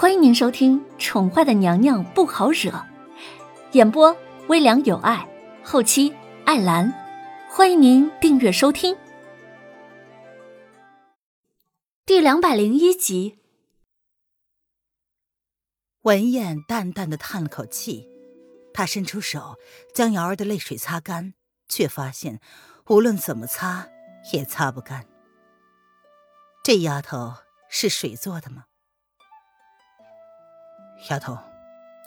欢迎您收听《宠坏的娘娘不好惹》，演播微凉有爱，后期艾兰。欢迎您订阅收听。第两百零一集，文燕淡淡的叹了口气，她伸出手将瑶儿的泪水擦干，却发现无论怎么擦也擦不干。这丫头是水做的吗？丫头，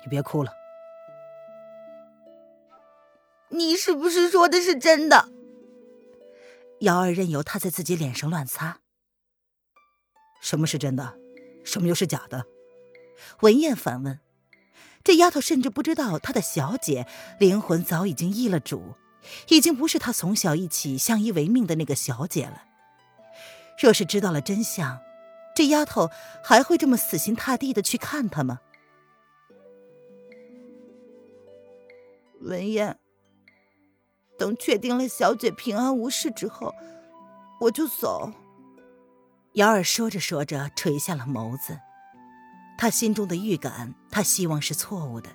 你别哭了。你是不是说的是真的？瑶儿任由他在自己脸上乱擦。什么是真的？什么又是假的？文燕反问。这丫头甚至不知道她的小姐灵魂早已经易了主，已经不是她从小一起相依为命的那个小姐了。若是知道了真相，这丫头还会这么死心塌地的去看他吗？文燕，等确定了小姐平安无事之后，我就走。瑶儿说着说着，垂下了眸子。她心中的预感，她希望是错误的，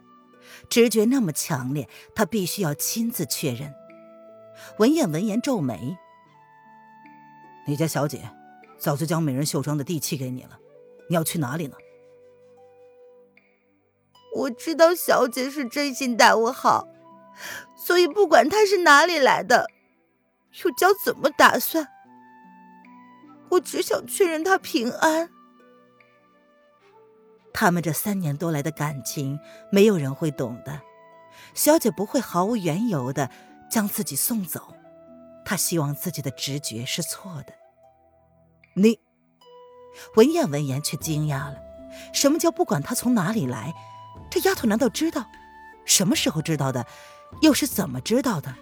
直觉那么强烈，她必须要亲自确认。文燕闻言皱眉：“你家小姐早就将美人绣庄的地契给你了，你要去哪里呢？”我知道小姐是真心待我好。所以，不管他是哪里来的，又将怎么打算，我只想确认他平安。他们这三年多来的感情，没有人会懂的。小姐不会毫无缘由的将自己送走，她希望自己的直觉是错的。你，文燕闻言却惊讶了：什么叫不管他从哪里来？这丫头难道知道？什么时候知道的？又是怎么知道的？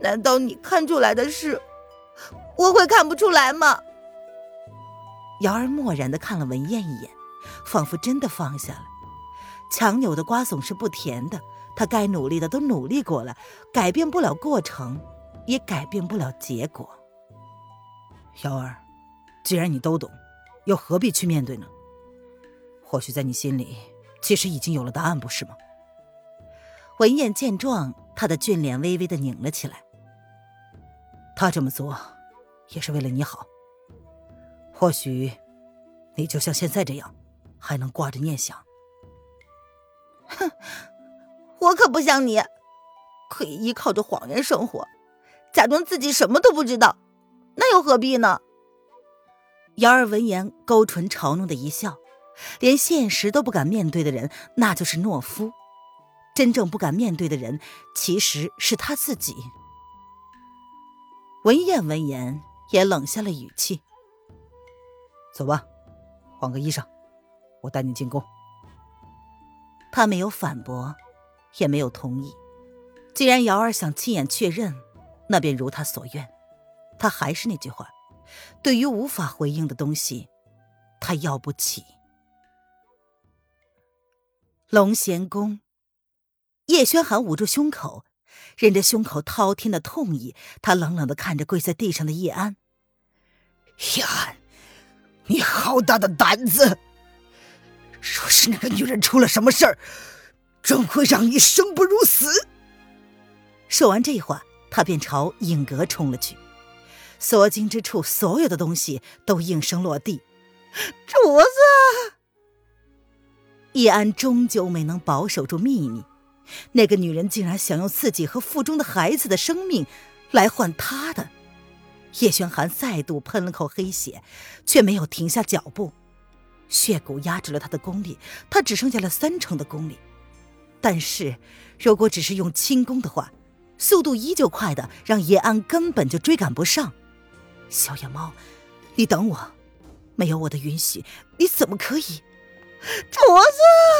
难道你看出来的事，我会看不出来吗？瑶儿漠然的看了文燕一眼，仿佛真的放下了。强扭的瓜总是不甜的，他该努力的都努力过了，改变不了过程，也改变不了结果。瑶儿，既然你都懂，又何必去面对呢？或许在你心里，其实已经有了答案，不是吗？文燕见状，她的俊脸微微的拧了起来。他这么做，也是为了你好。或许，你就像现在这样，还能挂着念想。哼，我可不像你，可以依靠着谎言生活，假装自己什么都不知道，那又何必呢？瑶儿闻言，勾唇嘲弄的一笑，连现实都不敢面对的人，那就是懦夫。真正不敢面对的人，其实是他自己。文燕闻言也冷下了语气：“走吧，换个衣裳，我带你进宫。”他没有反驳，也没有同意。既然瑶儿想亲眼确认，那便如他所愿。他还是那句话：对于无法回应的东西，他要不起。龙贤宫。叶轩寒捂住胸口，忍着胸口滔天的痛意，他冷冷的看着跪在地上的叶安。叶安，你好大的胆子！若是那个女人出了什么事儿，准会让你生不如死。说完这话，他便朝影阁冲了去。所经之处，所有的东西都应声落地。主子，叶安终究没能保守住秘密。那个女人竟然想用自己和腹中的孩子的生命来换他的。叶轩寒再度喷了口黑血，却没有停下脚步。血骨压制了他的功力，他只剩下了三成的功力。但是，如果只是用轻功的话，速度依旧快的让叶安根本就追赶不上。小野猫，你等我！没有我的允许，你怎么可以？主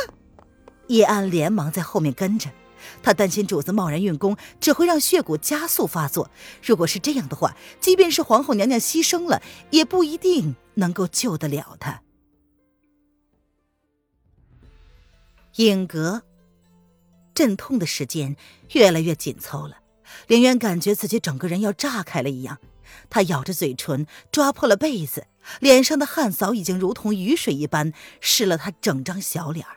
子！叶安连忙在后面跟着，他担心主子贸然运功只会让血骨加速发作。如果是这样的话，即便是皇后娘娘牺牲了，也不一定能够救得了他。影阁，阵痛的时间越来越紧凑了，凌渊感觉自己整个人要炸开了一样，他咬着嘴唇，抓破了被子，脸上的汗早已经如同雨水一般湿了他整张小脸儿。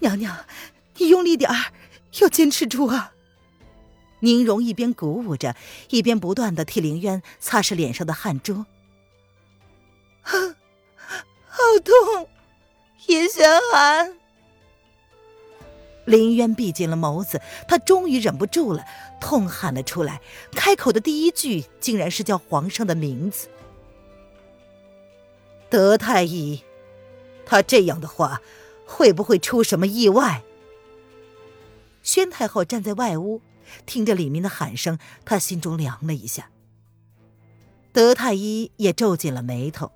娘娘，你用力点儿，要坚持住啊！宁荣一边鼓舞着，一边不断的替凌渊擦拭脸上的汗珠。好痛，叶玄寒。林渊闭紧了眸子，他终于忍不住了，痛喊了出来。开口的第一句，竟然是叫皇上的名字。德太医，他这样的话，会不会出什么意外？宣太后站在外屋，听着里面的喊声，她心中凉了一下。德太医也皱紧了眉头。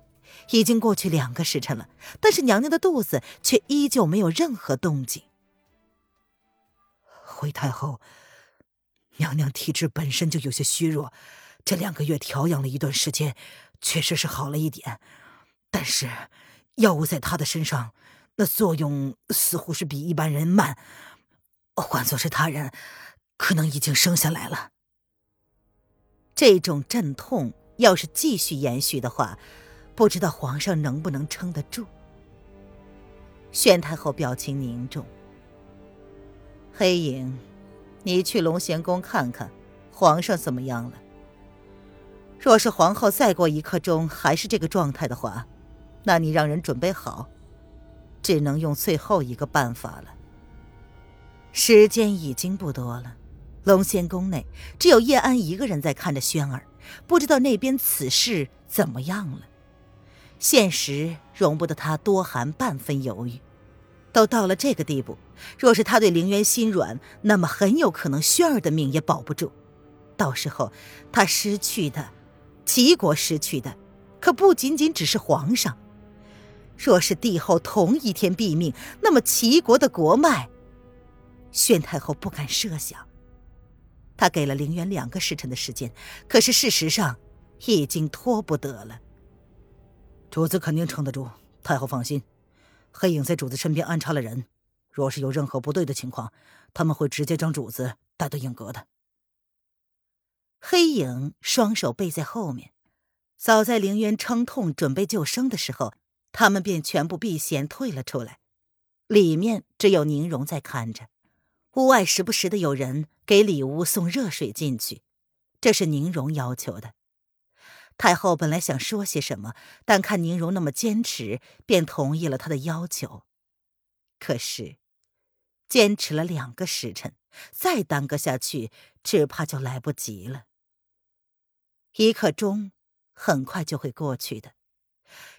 已经过去两个时辰了，但是娘娘的肚子却依旧没有任何动静。回太后，娘娘体质本身就有些虚弱，这两个月调养了一段时间，确实是好了一点。但是药物在她的身上，那作用似乎是比一般人慢。换作是他人，可能已经生下来了。这种阵痛要是继续延续的话，不知道皇上能不能撑得住。宣太后表情凝重。黑影，你去龙贤宫看看，皇上怎么样了？若是皇后再过一刻钟还是这个状态的话，那你让人准备好，只能用最后一个办法了。时间已经不多了，龙仙宫内只有叶安一个人在看着轩儿，不知道那边此事怎么样了。现实容不得他多含半分犹豫。都到了这个地步，若是他对凌渊心软，那么很有可能轩儿的命也保不住。到时候他失去的，齐国失去的，可不仅仅只是皇上。若是帝后同一天毙命，那么齐国的国脉，宣太后不敢设想。他给了凌渊两个时辰的时间，可是事实上已经拖不得了。主子肯定撑得住，太后放心。黑影在主子身边安插了人，若是有任何不对的情况，他们会直接将主子带到影阁的。黑影双手背在后面，早在凌渊撑痛准备救生的时候，他们便全部避嫌退了出来。里面只有宁荣在看着，屋外时不时的有人给里屋送热水进去，这是宁荣要求的。太后本来想说些什么，但看宁荣那么坚持，便同意了他的要求。可是，坚持了两个时辰，再耽搁下去，只怕就来不及了。一刻钟很快就会过去的，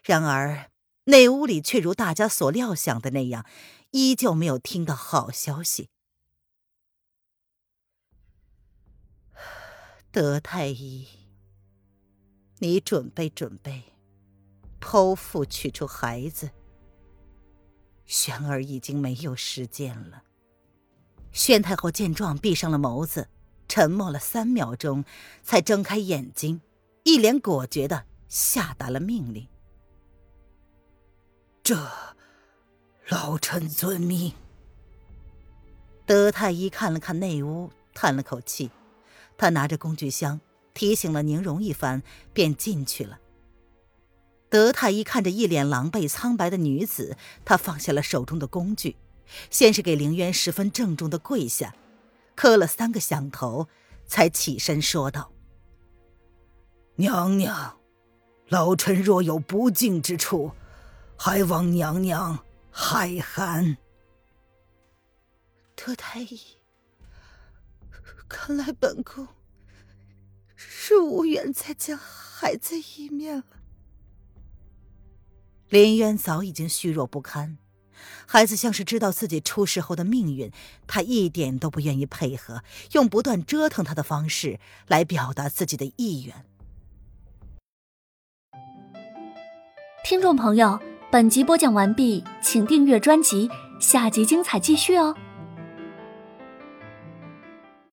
然而内屋里却如大家所料想的那样，依旧没有听到好消息。德太医。你准备准备，剖腹取出孩子。玄儿已经没有时间了。宣太后见状，闭上了眸子，沉默了三秒钟，才睁开眼睛，一脸果决的下达了命令：“这，老臣遵命。”德太医看了看内屋，叹了口气，他拿着工具箱。提醒了宁荣一番，便进去了。德太医看着一脸狼狈苍白的女子，他放下了手中的工具，先是给凌渊十分郑重的跪下，磕了三个响头，才起身说道：“娘娘，老臣若有不敬之处，还望娘娘海涵。”德太医，看来本宫。是无缘再见孩子一面了。林渊早已经虚弱不堪，孩子像是知道自己出事后的命运，他一点都不愿意配合，用不断折腾他的方式来表达自己的意愿。听众朋友，本集播讲完毕，请订阅专辑，下集精彩继续哦。